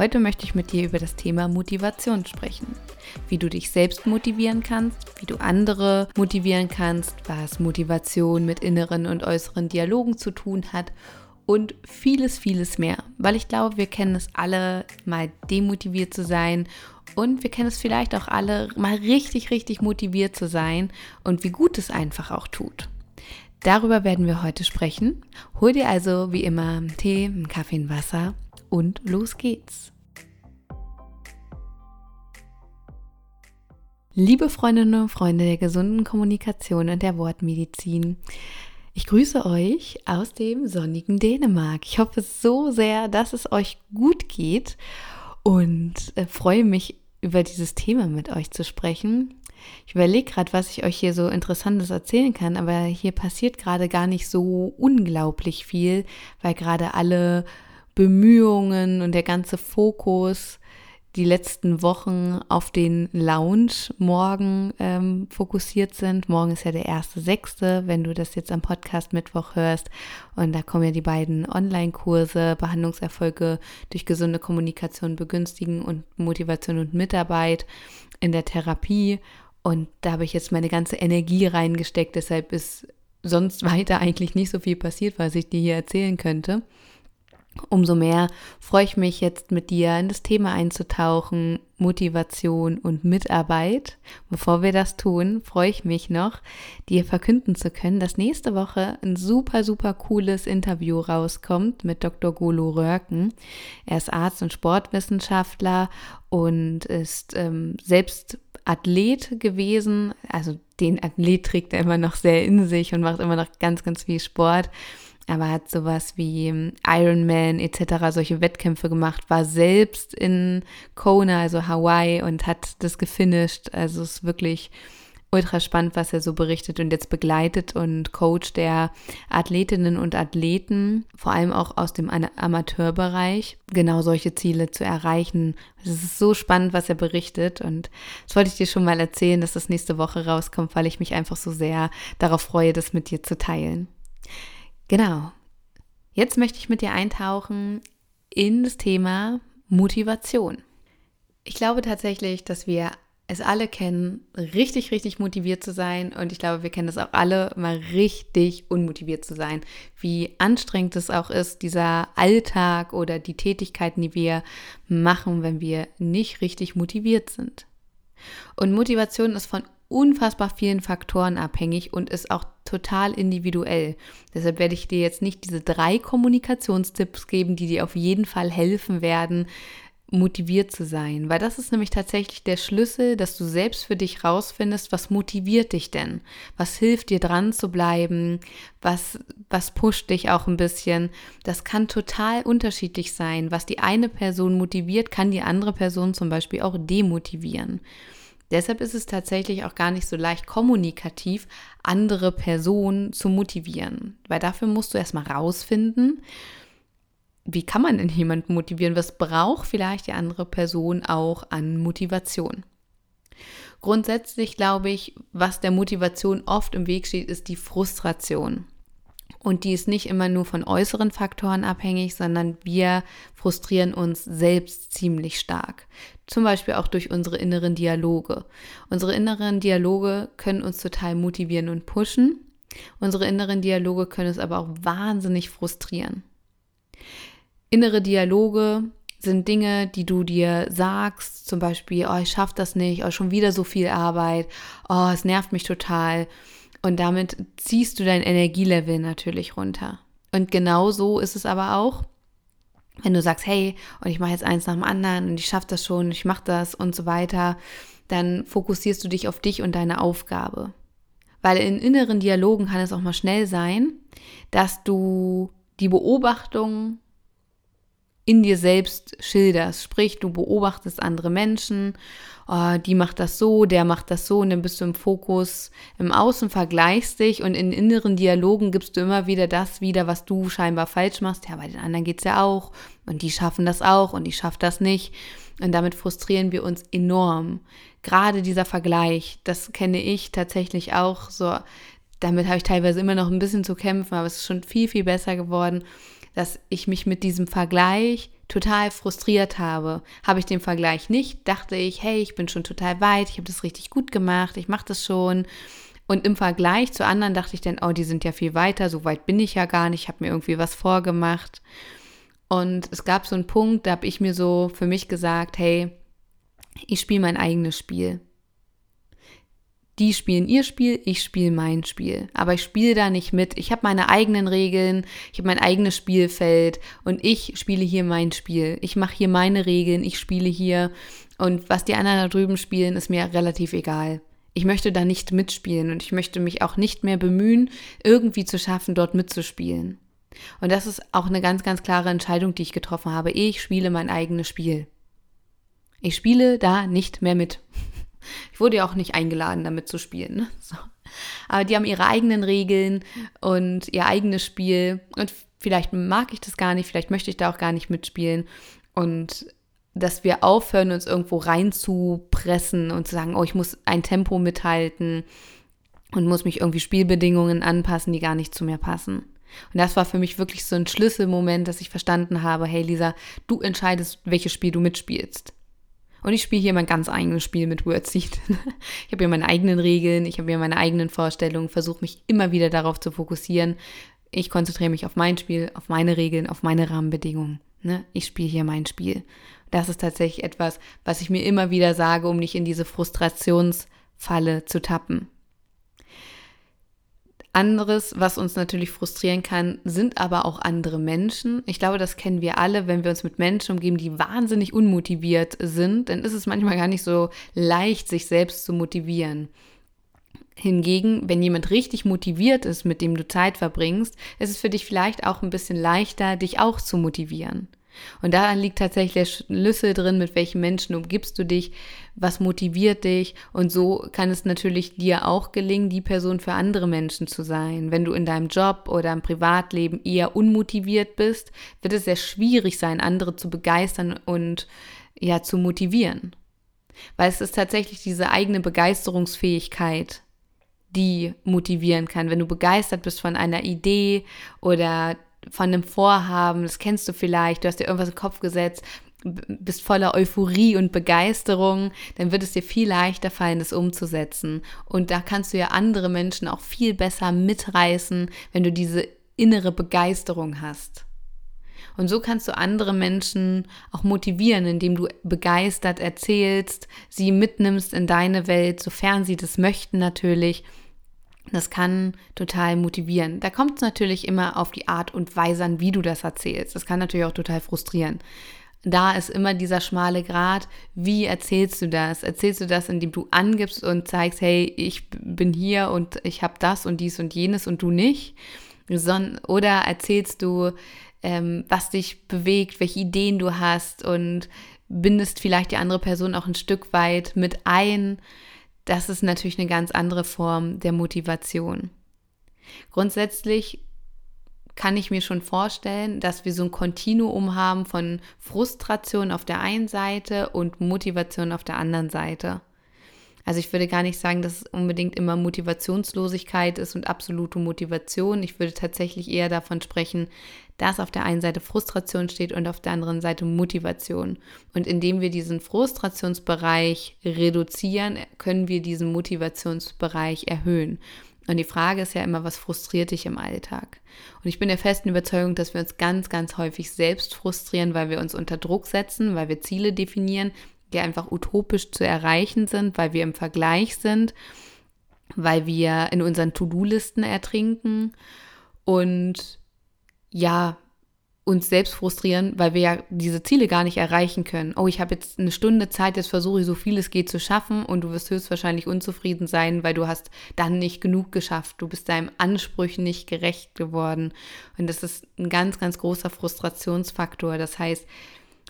Heute möchte ich mit dir über das Thema Motivation sprechen. Wie du dich selbst motivieren kannst, wie du andere motivieren kannst, was Motivation mit inneren und äußeren Dialogen zu tun hat und vieles, vieles mehr. Weil ich glaube, wir kennen es alle, mal demotiviert zu sein und wir kennen es vielleicht auch alle, mal richtig, richtig motiviert zu sein und wie gut es einfach auch tut. Darüber werden wir heute sprechen. Hol dir also wie immer einen Tee, einen Kaffee, ein Wasser und los geht's. Liebe Freundinnen und Freunde der gesunden Kommunikation und der Wortmedizin, ich grüße euch aus dem sonnigen Dänemark. Ich hoffe so sehr, dass es euch gut geht und äh, freue mich über dieses Thema mit euch zu sprechen. Ich überlege gerade, was ich euch hier so Interessantes erzählen kann, aber hier passiert gerade gar nicht so unglaublich viel, weil gerade alle Bemühungen und der ganze Fokus die letzten Wochen auf den Lounge morgen ähm, fokussiert sind. Morgen ist ja der erste sechste, wenn du das jetzt am Podcast Mittwoch hörst. Und da kommen ja die beiden Online-Kurse, Behandlungserfolge durch gesunde Kommunikation begünstigen und Motivation und Mitarbeit in der Therapie. Und da habe ich jetzt meine ganze Energie reingesteckt. Deshalb ist sonst weiter eigentlich nicht so viel passiert, was ich dir hier erzählen könnte. Umso mehr freue ich mich jetzt mit dir in das Thema einzutauchen, Motivation und Mitarbeit. Bevor wir das tun, freue ich mich noch, dir verkünden zu können, dass nächste Woche ein super, super cooles Interview rauskommt mit Dr. Golo Röhrken. Er ist Arzt und Sportwissenschaftler und ist ähm, selbst Athlet gewesen. Also den Athlet trägt er immer noch sehr in sich und macht immer noch ganz, ganz viel Sport aber hat sowas wie Ironman etc., solche Wettkämpfe gemacht, war selbst in Kona, also Hawaii und hat das gefinisht. Also es ist wirklich ultra spannend, was er so berichtet und jetzt begleitet und coacht der Athletinnen und Athleten, vor allem auch aus dem Amateurbereich, genau solche Ziele zu erreichen. Es ist so spannend, was er berichtet und das wollte ich dir schon mal erzählen, dass das nächste Woche rauskommt, weil ich mich einfach so sehr darauf freue, das mit dir zu teilen. Genau. Jetzt möchte ich mit dir eintauchen in das Thema Motivation. Ich glaube tatsächlich, dass wir es alle kennen, richtig, richtig motiviert zu sein. Und ich glaube, wir kennen es auch alle, mal richtig unmotiviert zu sein. Wie anstrengend es auch ist, dieser Alltag oder die Tätigkeiten, die wir machen, wenn wir nicht richtig motiviert sind. Und Motivation ist von unfassbar vielen Faktoren abhängig und ist auch total individuell. Deshalb werde ich dir jetzt nicht diese drei Kommunikationstipps geben, die dir auf jeden Fall helfen werden, motiviert zu sein, weil das ist nämlich tatsächlich der Schlüssel, dass du selbst für dich rausfindest, was motiviert dich denn? Was hilft dir dran zu bleiben? Was was pusht dich auch ein bisschen? Das kann total unterschiedlich sein. Was die eine Person motiviert, kann die andere Person zum Beispiel auch demotivieren. Deshalb ist es tatsächlich auch gar nicht so leicht kommunikativ, andere Personen zu motivieren, weil dafür musst du erstmal rausfinden, wie kann man denn jemanden motivieren? Was braucht vielleicht die andere Person auch an Motivation? Grundsätzlich glaube ich, was der Motivation oft im Weg steht, ist die Frustration. Und die ist nicht immer nur von äußeren Faktoren abhängig, sondern wir frustrieren uns selbst ziemlich stark. Zum Beispiel auch durch unsere inneren Dialoge. Unsere inneren Dialoge können uns total motivieren und pushen. Unsere inneren Dialoge können uns aber auch wahnsinnig frustrieren. Innere Dialoge sind Dinge, die du dir sagst, zum Beispiel, oh, ich schaffe das nicht, oh, schon wieder so viel Arbeit, oh, es nervt mich total. Und damit ziehst du dein Energielevel natürlich runter. Und genau so ist es aber auch, wenn du sagst, hey, und ich mache jetzt eins nach dem anderen und ich schaffe das schon, ich mache das und so weiter, dann fokussierst du dich auf dich und deine Aufgabe. Weil in inneren Dialogen kann es auch mal schnell sein, dass du die Beobachtung in dir selbst schilderst. Sprich, du beobachtest andere Menschen, oh, die macht das so, der macht das so und dann bist du im Fokus im Außen, vergleichst dich und in inneren Dialogen gibst du immer wieder das wieder, was du scheinbar falsch machst. Ja, bei den anderen geht es ja auch und die schaffen das auch und die schafft das nicht. Und damit frustrieren wir uns enorm. Gerade dieser Vergleich, das kenne ich tatsächlich auch so. Damit habe ich teilweise immer noch ein bisschen zu kämpfen, aber es ist schon viel, viel besser geworden dass ich mich mit diesem Vergleich total frustriert habe. Habe ich den Vergleich nicht, dachte ich, hey, ich bin schon total weit, ich habe das richtig gut gemacht, ich mache das schon. Und im Vergleich zu anderen dachte ich dann, oh, die sind ja viel weiter, so weit bin ich ja gar nicht, ich habe mir irgendwie was vorgemacht. Und es gab so einen Punkt, da habe ich mir so für mich gesagt, hey, ich spiele mein eigenes Spiel die spielen ihr Spiel, ich spiele mein Spiel. Aber ich spiele da nicht mit. Ich habe meine eigenen Regeln, ich habe mein eigenes Spielfeld und ich spiele hier mein Spiel. Ich mache hier meine Regeln, ich spiele hier und was die anderen da drüben spielen, ist mir relativ egal. Ich möchte da nicht mitspielen und ich möchte mich auch nicht mehr bemühen, irgendwie zu schaffen, dort mitzuspielen. Und das ist auch eine ganz, ganz klare Entscheidung, die ich getroffen habe. Ich spiele mein eigenes Spiel. Ich spiele da nicht mehr mit. Ich wurde ja auch nicht eingeladen, damit zu spielen. Ne? So. Aber die haben ihre eigenen Regeln und ihr eigenes Spiel. Und vielleicht mag ich das gar nicht, vielleicht möchte ich da auch gar nicht mitspielen. Und dass wir aufhören, uns irgendwo reinzupressen und zu sagen, oh, ich muss ein Tempo mithalten und muss mich irgendwie Spielbedingungen anpassen, die gar nicht zu mir passen. Und das war für mich wirklich so ein Schlüsselmoment, dass ich verstanden habe, hey Lisa, du entscheidest, welches Spiel du mitspielst. Und ich spiele hier mein ganz eigenes Spiel mit Wordseed. ich habe hier meine eigenen Regeln, ich habe hier meine eigenen Vorstellungen, versuche mich immer wieder darauf zu fokussieren. Ich konzentriere mich auf mein Spiel, auf meine Regeln, auf meine Rahmenbedingungen. Ne? Ich spiele hier mein Spiel. Das ist tatsächlich etwas, was ich mir immer wieder sage, um nicht in diese Frustrationsfalle zu tappen. Anderes, was uns natürlich frustrieren kann, sind aber auch andere Menschen. Ich glaube, das kennen wir alle, wenn wir uns mit Menschen umgeben, die wahnsinnig unmotiviert sind, dann ist es manchmal gar nicht so leicht, sich selbst zu motivieren. Hingegen, wenn jemand richtig motiviert ist, mit dem du Zeit verbringst, ist es für dich vielleicht auch ein bisschen leichter, dich auch zu motivieren. Und daran liegt tatsächlich der Schlüssel drin, mit welchen Menschen umgibst du dich, was motiviert dich. Und so kann es natürlich dir auch gelingen, die Person für andere Menschen zu sein. Wenn du in deinem Job oder im Privatleben eher unmotiviert bist, wird es sehr schwierig sein, andere zu begeistern und ja zu motivieren. Weil es ist tatsächlich diese eigene Begeisterungsfähigkeit, die motivieren kann. Wenn du begeistert bist von einer Idee oder von einem Vorhaben, das kennst du vielleicht, du hast dir irgendwas im Kopf gesetzt, bist voller Euphorie und Begeisterung, dann wird es dir viel leichter fallen, das umzusetzen. Und da kannst du ja andere Menschen auch viel besser mitreißen, wenn du diese innere Begeisterung hast. Und so kannst du andere Menschen auch motivieren, indem du begeistert erzählst, sie mitnimmst in deine Welt, sofern sie das möchten natürlich das kann total motivieren. Da kommt es natürlich immer auf die Art und Weise an, wie du das erzählst. Das kann natürlich auch total frustrieren. Da ist immer dieser schmale Grat. Wie erzählst du das? Erzählst du das, indem du angibst und zeigst, hey, ich bin hier und ich habe das und dies und jenes und du nicht? oder erzählst du, ähm, was dich bewegt, welche Ideen du hast und bindest vielleicht die andere Person auch ein Stück weit mit ein das ist natürlich eine ganz andere Form der Motivation. Grundsätzlich kann ich mir schon vorstellen, dass wir so ein Kontinuum haben von Frustration auf der einen Seite und Motivation auf der anderen Seite. Also ich würde gar nicht sagen, dass es unbedingt immer Motivationslosigkeit ist und absolute Motivation. Ich würde tatsächlich eher davon sprechen, dass auf der einen Seite Frustration steht und auf der anderen Seite Motivation. Und indem wir diesen Frustrationsbereich reduzieren, können wir diesen Motivationsbereich erhöhen. Und die Frage ist ja immer, was frustriert dich im Alltag? Und ich bin der festen Überzeugung, dass wir uns ganz, ganz häufig selbst frustrieren, weil wir uns unter Druck setzen, weil wir Ziele definieren, die einfach utopisch zu erreichen sind, weil wir im Vergleich sind, weil wir in unseren To-Do-Listen ertrinken und ja, uns selbst frustrieren, weil wir ja diese Ziele gar nicht erreichen können. Oh, ich habe jetzt eine Stunde Zeit, jetzt versuche ich so viel es geht zu schaffen und du wirst höchstwahrscheinlich unzufrieden sein, weil du hast dann nicht genug geschafft. Du bist deinem Ansprüchen nicht gerecht geworden. Und das ist ein ganz, ganz großer Frustrationsfaktor. Das heißt,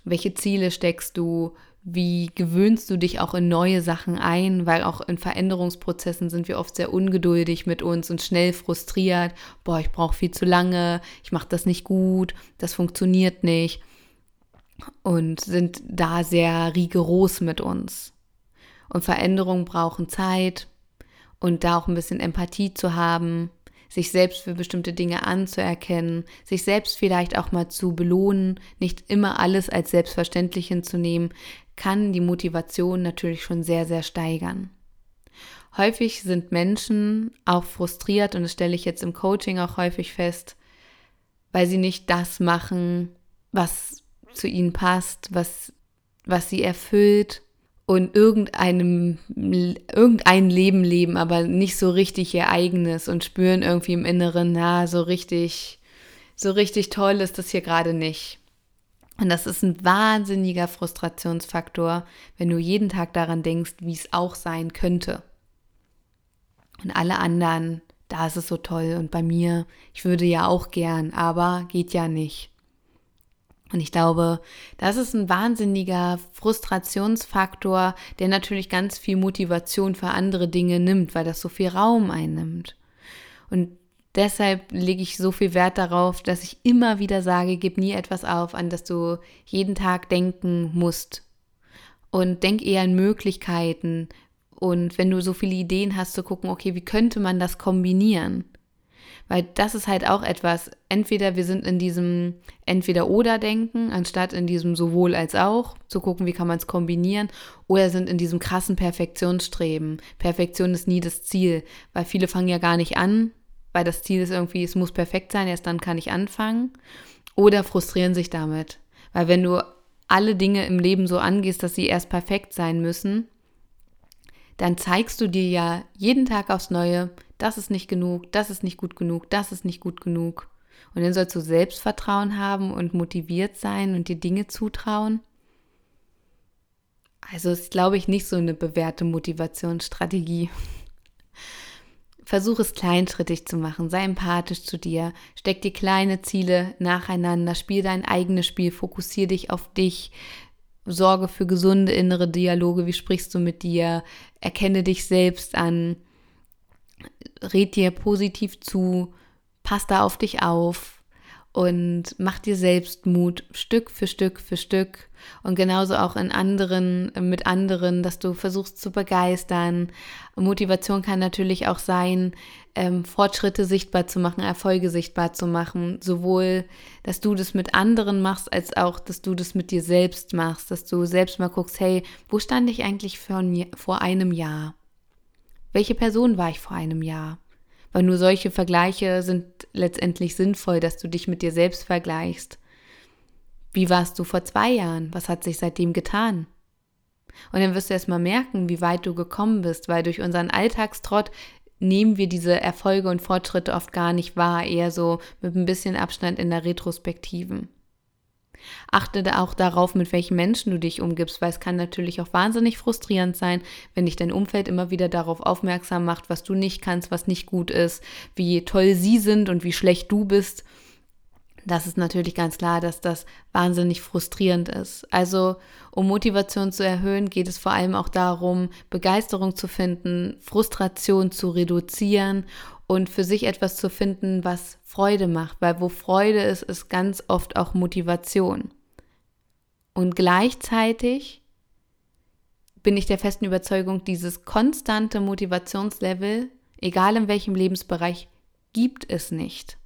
welche Ziele steckst du? Wie gewöhnst du dich auch in neue Sachen ein? Weil auch in Veränderungsprozessen sind wir oft sehr ungeduldig mit uns und schnell frustriert. Boah, ich brauche viel zu lange, ich mache das nicht gut, das funktioniert nicht. Und sind da sehr rigoros mit uns. Und Veränderungen brauchen Zeit und da auch ein bisschen Empathie zu haben sich selbst für bestimmte Dinge anzuerkennen, sich selbst vielleicht auch mal zu belohnen, nicht immer alles als selbstverständlich hinzunehmen, kann die Motivation natürlich schon sehr, sehr steigern. Häufig sind Menschen auch frustriert und das stelle ich jetzt im Coaching auch häufig fest, weil sie nicht das machen, was zu ihnen passt, was, was sie erfüllt, und irgendeinem, irgendein Leben leben, aber nicht so richtig ihr eigenes und spüren irgendwie im Inneren, na, so richtig, so richtig toll ist das hier gerade nicht. Und das ist ein wahnsinniger Frustrationsfaktor, wenn du jeden Tag daran denkst, wie es auch sein könnte. Und alle anderen, da ist es so toll und bei mir, ich würde ja auch gern, aber geht ja nicht. Und ich glaube, das ist ein wahnsinniger Frustrationsfaktor, der natürlich ganz viel Motivation für andere Dinge nimmt, weil das so viel Raum einnimmt. Und deshalb lege ich so viel Wert darauf, dass ich immer wieder sage, gib nie etwas auf, an das du jeden Tag denken musst. Und denk eher an Möglichkeiten. Und wenn du so viele Ideen hast, zu gucken, okay, wie könnte man das kombinieren? Weil das ist halt auch etwas, entweder wir sind in diesem Entweder-Oder-Denken, anstatt in diesem sowohl als auch, zu gucken, wie kann man es kombinieren, oder sind in diesem krassen Perfektionsstreben. Perfektion ist nie das Ziel, weil viele fangen ja gar nicht an, weil das Ziel ist irgendwie, es muss perfekt sein, erst dann kann ich anfangen. Oder frustrieren sich damit. Weil wenn du alle Dinge im Leben so angehst, dass sie erst perfekt sein müssen, dann zeigst du dir ja jeden Tag aufs Neue, das ist nicht genug, das ist nicht gut genug, das ist nicht gut genug. Und dann sollst du Selbstvertrauen haben und motiviert sein und dir Dinge zutrauen. Also ist, glaube ich, nicht so eine bewährte Motivationsstrategie. Versuch es kleinschrittig zu machen, sei empathisch zu dir, steck dir kleine Ziele nacheinander, spiel dein eigenes Spiel, fokussiere dich auf dich, sorge für gesunde innere Dialoge, wie sprichst du mit dir, erkenne dich selbst an, red dir positiv zu, pass da auf dich auf und mach dir selbst Mut Stück für Stück für Stück und genauso auch in anderen mit anderen, dass du versuchst zu begeistern. Motivation kann natürlich auch sein, ähm, Fortschritte sichtbar zu machen, Erfolge sichtbar zu machen, sowohl, dass du das mit anderen machst, als auch, dass du das mit dir selbst machst, dass du selbst mal guckst, hey, wo stand ich eigentlich vor, vor einem Jahr? Welche Person war ich vor einem Jahr? Weil nur solche Vergleiche sind letztendlich sinnvoll, dass du dich mit dir selbst vergleichst. Wie warst du vor zwei Jahren? Was hat sich seitdem getan? Und dann wirst du erst mal merken, wie weit du gekommen bist, weil durch unseren Alltagstrott nehmen wir diese Erfolge und Fortschritte oft gar nicht wahr, eher so mit ein bisschen Abstand in der Retrospektiven. Achte auch darauf, mit welchen Menschen du dich umgibst, weil es kann natürlich auch wahnsinnig frustrierend sein, wenn dich dein Umfeld immer wieder darauf aufmerksam macht, was du nicht kannst, was nicht gut ist, wie toll sie sind und wie schlecht du bist. Das ist natürlich ganz klar, dass das wahnsinnig frustrierend ist. Also, um Motivation zu erhöhen, geht es vor allem auch darum, Begeisterung zu finden, Frustration zu reduzieren und für sich etwas zu finden, was Freude macht, weil wo Freude ist, ist ganz oft auch Motivation. Und gleichzeitig bin ich der festen Überzeugung, dieses konstante Motivationslevel, egal in welchem Lebensbereich, gibt es nicht.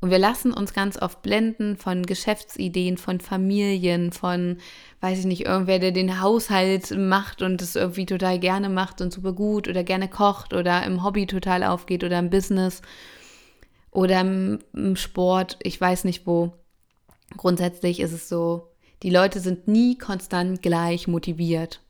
Und wir lassen uns ganz oft blenden von Geschäftsideen, von Familien, von, weiß ich nicht, irgendwer, der den Haushalt macht und es irgendwie total gerne macht und super gut oder gerne kocht oder im Hobby total aufgeht oder im Business oder im, im Sport, ich weiß nicht wo. Grundsätzlich ist es so, die Leute sind nie konstant gleich motiviert.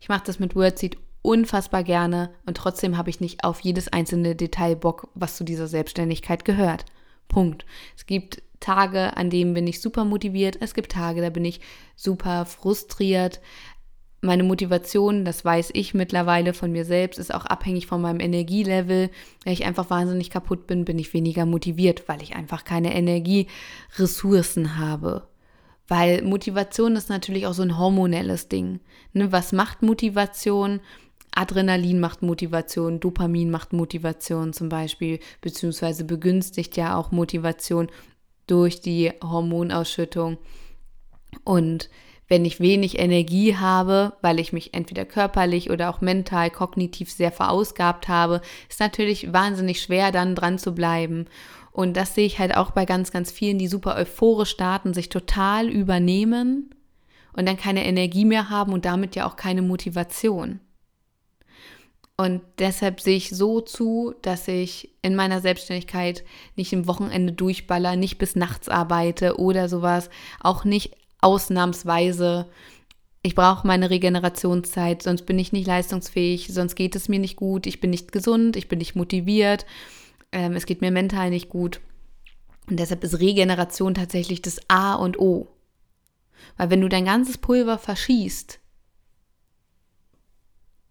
Ich mache das mit Wordseed unfassbar gerne und trotzdem habe ich nicht auf jedes einzelne Detail Bock, was zu dieser Selbstständigkeit gehört. Punkt. Es gibt Tage, an denen bin ich super motiviert. Es gibt Tage, da bin ich super frustriert. Meine Motivation, das weiß ich mittlerweile von mir selbst, ist auch abhängig von meinem Energielevel. Wenn ich einfach wahnsinnig kaputt bin, bin ich weniger motiviert, weil ich einfach keine Energieressourcen habe. Weil Motivation ist natürlich auch so ein hormonelles Ding. Ne, was macht Motivation? Adrenalin macht Motivation, Dopamin macht Motivation zum Beispiel, beziehungsweise begünstigt ja auch Motivation durch die Hormonausschüttung. Und wenn ich wenig Energie habe, weil ich mich entweder körperlich oder auch mental, kognitiv sehr verausgabt habe, ist natürlich wahnsinnig schwer, dann dran zu bleiben. Und das sehe ich halt auch bei ganz, ganz vielen, die super euphorisch starten, sich total übernehmen und dann keine Energie mehr haben und damit ja auch keine Motivation. Und deshalb sehe ich so zu, dass ich in meiner Selbstständigkeit nicht im Wochenende durchballer, nicht bis nachts arbeite oder sowas, auch nicht ausnahmsweise. Ich brauche meine Regenerationszeit, sonst bin ich nicht leistungsfähig, sonst geht es mir nicht gut, ich bin nicht gesund, ich bin nicht motiviert, ähm, es geht mir mental nicht gut. Und deshalb ist Regeneration tatsächlich das A und O. Weil wenn du dein ganzes Pulver verschießt,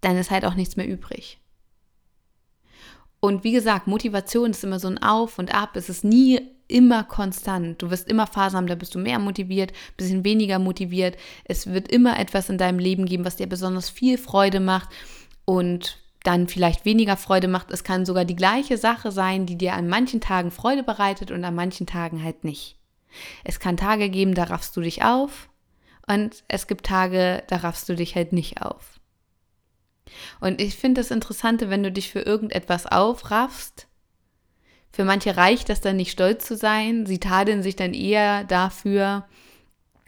dann ist halt auch nichts mehr übrig. Und wie gesagt, Motivation ist immer so ein Auf und Ab. Es ist nie immer konstant. Du wirst immer Phasen haben, da bist du mehr motiviert, bisschen weniger motiviert. Es wird immer etwas in deinem Leben geben, was dir besonders viel Freude macht und dann vielleicht weniger Freude macht. Es kann sogar die gleiche Sache sein, die dir an manchen Tagen Freude bereitet und an manchen Tagen halt nicht. Es kann Tage geben, da raffst du dich auf und es gibt Tage, da raffst du dich halt nicht auf. Und ich finde das Interessante, wenn du dich für irgendetwas aufraffst, für manche reicht das dann nicht stolz zu sein. Sie tadeln sich dann eher dafür,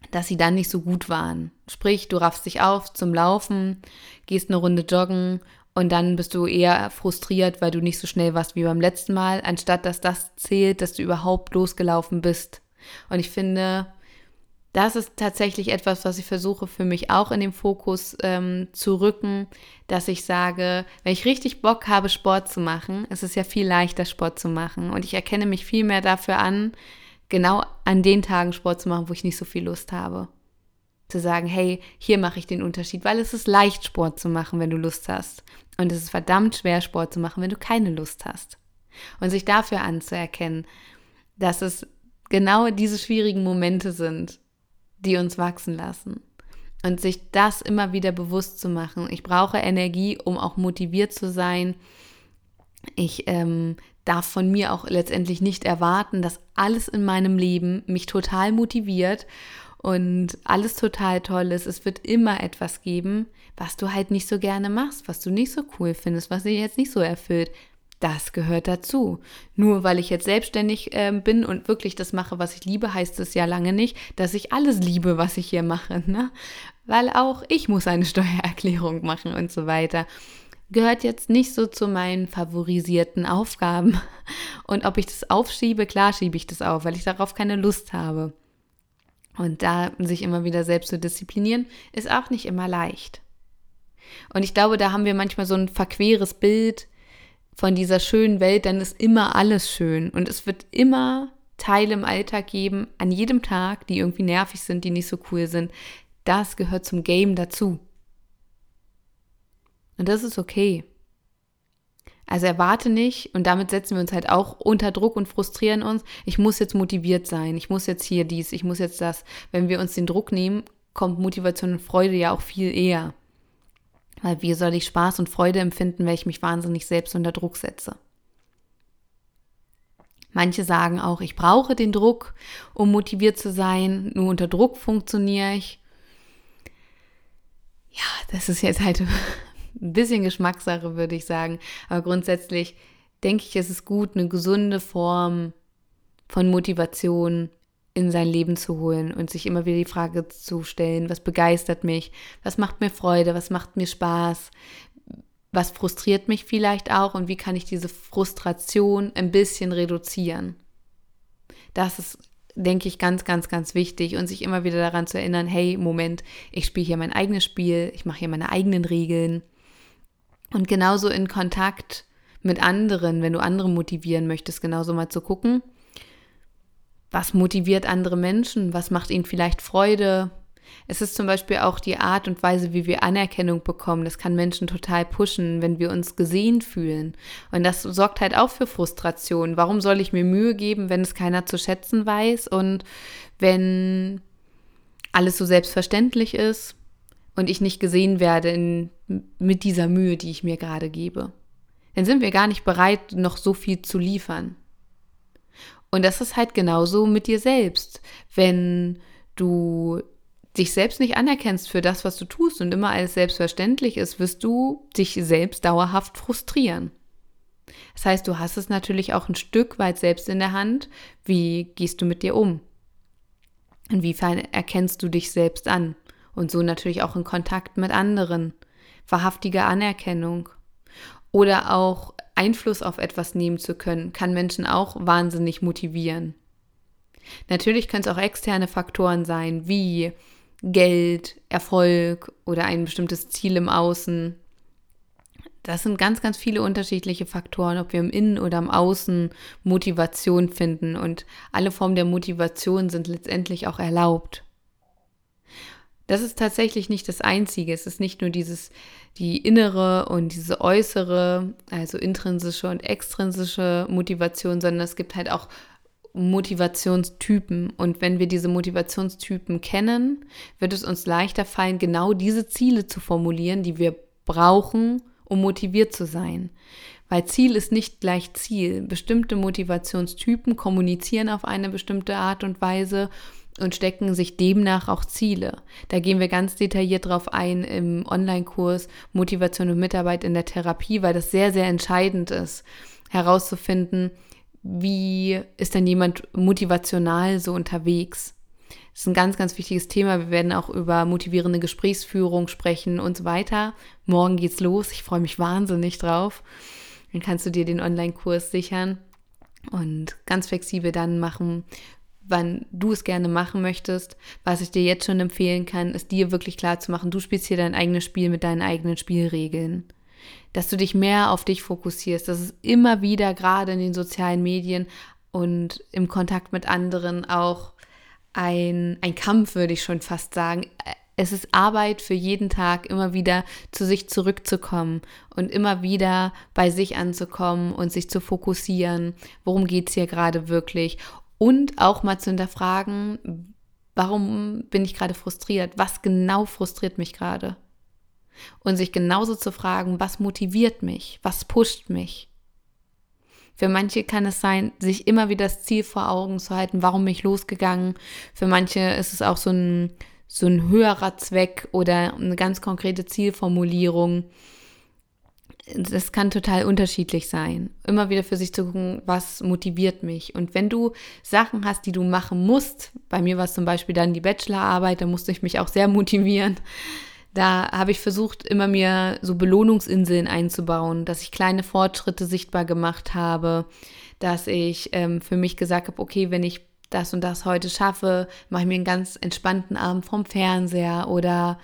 dass sie dann nicht so gut waren. Sprich, du raffst dich auf zum Laufen, gehst eine Runde joggen und dann bist du eher frustriert, weil du nicht so schnell warst wie beim letzten Mal, anstatt dass das zählt, dass du überhaupt losgelaufen bist. Und ich finde, das ist tatsächlich etwas, was ich versuche für mich auch in den Fokus ähm, zu rücken, dass ich sage, wenn ich richtig Bock habe, Sport zu machen, ist es ja viel leichter, Sport zu machen. Und ich erkenne mich viel mehr dafür an, genau an den Tagen Sport zu machen, wo ich nicht so viel Lust habe. Zu sagen, hey, hier mache ich den Unterschied, weil es ist leicht, Sport zu machen, wenn du Lust hast. Und es ist verdammt schwer, Sport zu machen, wenn du keine Lust hast. Und sich dafür anzuerkennen, dass es genau diese schwierigen Momente sind, die uns wachsen lassen. Und sich das immer wieder bewusst zu machen. Ich brauche Energie, um auch motiviert zu sein. Ich ähm, darf von mir auch letztendlich nicht erwarten, dass alles in meinem Leben mich total motiviert und alles total toll ist. Es wird immer etwas geben, was du halt nicht so gerne machst, was du nicht so cool findest, was dich jetzt nicht so erfüllt. Das gehört dazu. Nur weil ich jetzt selbstständig äh, bin und wirklich das mache, was ich liebe, heißt es ja lange nicht, dass ich alles liebe, was ich hier mache. Ne? Weil auch ich muss eine Steuererklärung machen und so weiter. Gehört jetzt nicht so zu meinen favorisierten Aufgaben. Und ob ich das aufschiebe, klar schiebe ich das auf, weil ich darauf keine Lust habe. Und da sich immer wieder selbst zu disziplinieren, ist auch nicht immer leicht. Und ich glaube, da haben wir manchmal so ein verqueres Bild, von dieser schönen Welt, dann ist immer alles schön und es wird immer Teile im Alltag geben, an jedem Tag, die irgendwie nervig sind, die nicht so cool sind. Das gehört zum Game dazu. Und das ist okay. Also erwarte nicht, und damit setzen wir uns halt auch unter Druck und frustrieren uns, ich muss jetzt motiviert sein, ich muss jetzt hier dies, ich muss jetzt das. Wenn wir uns den Druck nehmen, kommt Motivation und Freude ja auch viel eher. Weil wie soll ich Spaß und Freude empfinden, wenn ich mich wahnsinnig selbst unter Druck setze? Manche sagen auch, ich brauche den Druck, um motiviert zu sein. Nur unter Druck funktioniere ich. Ja, das ist jetzt halt ein bisschen Geschmackssache, würde ich sagen. Aber grundsätzlich denke ich, es ist gut, eine gesunde Form von Motivation in sein Leben zu holen und sich immer wieder die Frage zu stellen, was begeistert mich, was macht mir Freude, was macht mir Spaß, was frustriert mich vielleicht auch? Und wie kann ich diese Frustration ein bisschen reduzieren. Das ist, denke ich, ganz, ganz, ganz wichtig und sich immer wieder daran zu erinnern, hey, Moment, ich spiele hier mein eigenes Spiel, ich mache hier meine eigenen Regeln. Und genauso in Kontakt mit anderen, wenn du andere motivieren möchtest, genauso mal zu gucken, Was motiviert andere Menschen? Was macht ihnen vielleicht Freude? Es ist zum Beispiel auch die Art und Weise, wie wir Anerkennung bekommen. Das kann Menschen total pushen, wenn wir uns gesehen fühlen. Und das sorgt halt auch für Frustration. Warum soll ich mir Mühe geben, wenn es keiner zu schätzen weiß und wenn alles so selbstverständlich ist und ich nicht gesehen werde in, mit dieser Mühe, die ich mir gerade gebe? Dann sind wir gar nicht bereit, noch so viel zu liefern. Und das ist halt genauso mit dir selbst. Wenn du dich selbst nicht anerkennst für das, was du tust und immer alles selbstverständlich ist, wirst du dich selbst dauerhaft frustrieren. Das heißt, du hast es natürlich auch ein Stück weit selbst in der Hand. Wie gehst du mit dir um? Inwiefern erkennst du dich selbst an? Und so natürlich auch in Kontakt mit anderen. Wahrhaftige Anerkennung. Oder auch Einfluss auf etwas nehmen zu können, kann Menschen auch wahnsinnig motivieren. Natürlich können es auch externe Faktoren sein, wie Geld, Erfolg oder ein bestimmtes Ziel im Außen. Das sind ganz, ganz viele unterschiedliche Faktoren, ob wir im Innen oder im Außen Motivation finden. Und alle Formen der Motivation sind letztendlich auch erlaubt. Das ist tatsächlich nicht das Einzige. Es ist nicht nur dieses, die innere und diese äußere, also intrinsische und extrinsische Motivation, sondern es gibt halt auch Motivationstypen. Und wenn wir diese Motivationstypen kennen, wird es uns leichter fallen, genau diese Ziele zu formulieren, die wir brauchen, um motiviert zu sein. Weil Ziel ist nicht gleich Ziel. Bestimmte Motivationstypen kommunizieren auf eine bestimmte Art und Weise und stecken sich demnach auch Ziele. Da gehen wir ganz detailliert drauf ein im Online-Kurs Motivation und Mitarbeit in der Therapie, weil das sehr, sehr entscheidend ist, herauszufinden, wie ist denn jemand motivational so unterwegs? Das ist ein ganz, ganz wichtiges Thema. Wir werden auch über motivierende Gesprächsführung sprechen und so weiter. Morgen geht's los. Ich freue mich wahnsinnig drauf. Dann kannst du dir den Online-Kurs sichern und ganz flexibel dann machen, wann du es gerne machen möchtest. Was ich dir jetzt schon empfehlen kann, ist dir wirklich klar zu machen, du spielst hier dein eigenes Spiel mit deinen eigenen Spielregeln dass du dich mehr auf dich fokussierst, dass es immer wieder gerade in den sozialen Medien und im Kontakt mit anderen auch ein, ein Kampf, würde ich schon fast sagen. Es ist Arbeit für jeden Tag, immer wieder zu sich zurückzukommen und immer wieder bei sich anzukommen und sich zu fokussieren, worum geht es hier gerade wirklich und auch mal zu hinterfragen, warum bin ich gerade frustriert, was genau frustriert mich gerade und sich genauso zu fragen, was motiviert mich, was pusht mich. Für manche kann es sein, sich immer wieder das Ziel vor Augen zu halten, warum bin ich losgegangen. Für manche ist es auch so ein, so ein höherer Zweck oder eine ganz konkrete Zielformulierung. Das kann total unterschiedlich sein. Immer wieder für sich zu gucken, was motiviert mich. Und wenn du Sachen hast, die du machen musst, bei mir war es zum Beispiel dann die Bachelorarbeit, da musste ich mich auch sehr motivieren, da habe ich versucht, immer mir so Belohnungsinseln einzubauen, dass ich kleine Fortschritte sichtbar gemacht habe, dass ich ähm, für mich gesagt habe, okay, wenn ich das und das heute schaffe, mache ich mir einen ganz entspannten Abend vom Fernseher oder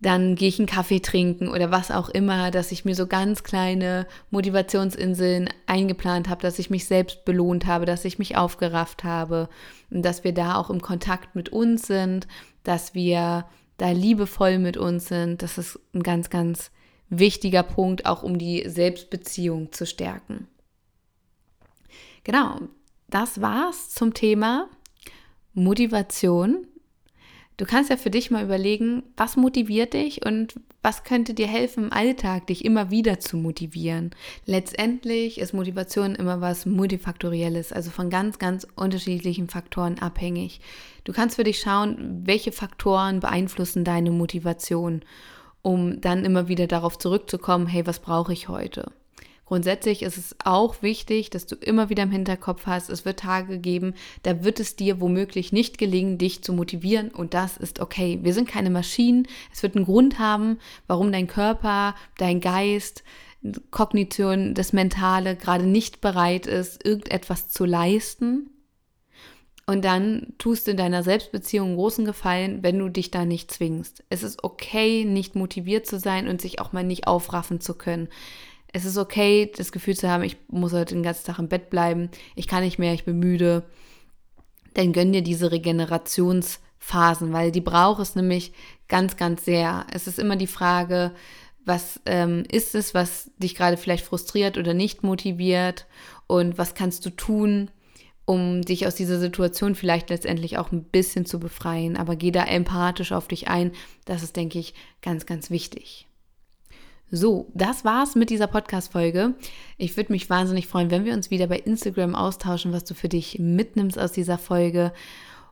dann gehe ich einen Kaffee trinken oder was auch immer, dass ich mir so ganz kleine Motivationsinseln eingeplant habe, dass ich mich selbst belohnt habe, dass ich mich aufgerafft habe und dass wir da auch im Kontakt mit uns sind, dass wir da liebevoll mit uns sind. Das ist ein ganz, ganz wichtiger Punkt, auch um die Selbstbeziehung zu stärken. Genau, das war's zum Thema Motivation. Du kannst ja für dich mal überlegen, was motiviert dich und was könnte dir helfen im Alltag, dich immer wieder zu motivieren. Letztendlich ist Motivation immer was multifaktorielles, also von ganz, ganz unterschiedlichen Faktoren abhängig. Du kannst für dich schauen, welche Faktoren beeinflussen deine Motivation, um dann immer wieder darauf zurückzukommen, hey, was brauche ich heute? Grundsätzlich ist es auch wichtig, dass du immer wieder im Hinterkopf hast, es wird Tage geben, da wird es dir womöglich nicht gelingen, dich zu motivieren und das ist okay. Wir sind keine Maschinen. Es wird einen Grund haben, warum dein Körper, dein Geist, Kognition, das Mentale gerade nicht bereit ist, irgendetwas zu leisten. Und dann tust du in deiner Selbstbeziehung großen Gefallen, wenn du dich da nicht zwingst. Es ist okay, nicht motiviert zu sein und sich auch mal nicht aufraffen zu können es ist okay, das Gefühl zu haben, ich muss heute den ganzen Tag im Bett bleiben, ich kann nicht mehr, ich bin müde. dann gönn dir diese Regenerationsphasen, weil die braucht es nämlich ganz, ganz sehr. Es ist immer die Frage, was ähm, ist es, was dich gerade vielleicht frustriert oder nicht motiviert und was kannst du tun, um dich aus dieser Situation vielleicht letztendlich auch ein bisschen zu befreien. Aber geh da empathisch auf dich ein. Das ist, denke ich, ganz, ganz wichtig. So, das war's mit dieser Podcast-Folge. Ich würde mich wahnsinnig freuen, wenn wir uns wieder bei Instagram austauschen, was du für dich mitnimmst aus dieser Folge.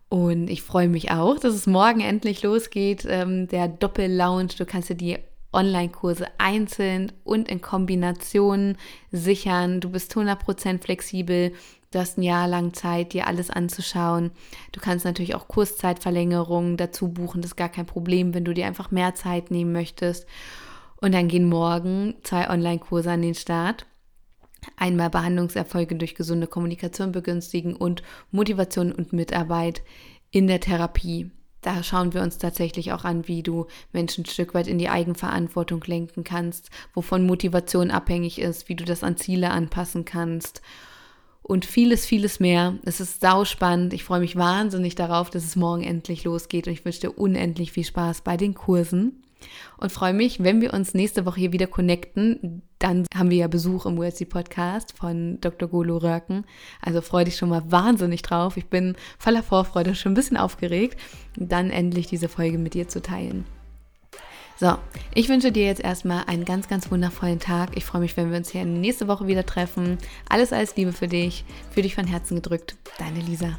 Und ich freue mich auch, dass es morgen endlich losgeht, ähm, der Doppel-Lounge. Du kannst dir die Online-Kurse einzeln und in Kombination sichern. Du bist 100% flexibel. Du hast ein Jahr lang Zeit, dir alles anzuschauen. Du kannst natürlich auch Kurszeitverlängerungen dazu buchen. Das ist gar kein Problem, wenn du dir einfach mehr Zeit nehmen möchtest. Und dann gehen morgen zwei Online-Kurse an den Start. Einmal Behandlungserfolge durch gesunde Kommunikation begünstigen und Motivation und Mitarbeit in der Therapie. Da schauen wir uns tatsächlich auch an, wie du Menschen ein Stück weit in die Eigenverantwortung lenken kannst, wovon Motivation abhängig ist, wie du das an Ziele anpassen kannst und vieles, vieles mehr. Es ist sauspannend. Ich freue mich wahnsinnig darauf, dass es morgen endlich losgeht und ich wünsche dir unendlich viel Spaß bei den Kursen und freue mich, wenn wir uns nächste Woche hier wieder connecten. Dann haben wir ja Besuch im USC Podcast von Dr. Golo Röcken. Also freue dich schon mal wahnsinnig drauf. Ich bin voller Vorfreude, schon ein bisschen aufgeregt, dann endlich diese Folge mit dir zu teilen. So, ich wünsche dir jetzt erstmal einen ganz, ganz wundervollen Tag. Ich freue mich, wenn wir uns hier nächste Woche wieder treffen. Alles, alles Liebe für dich. Für dich von Herzen gedrückt. Deine Lisa.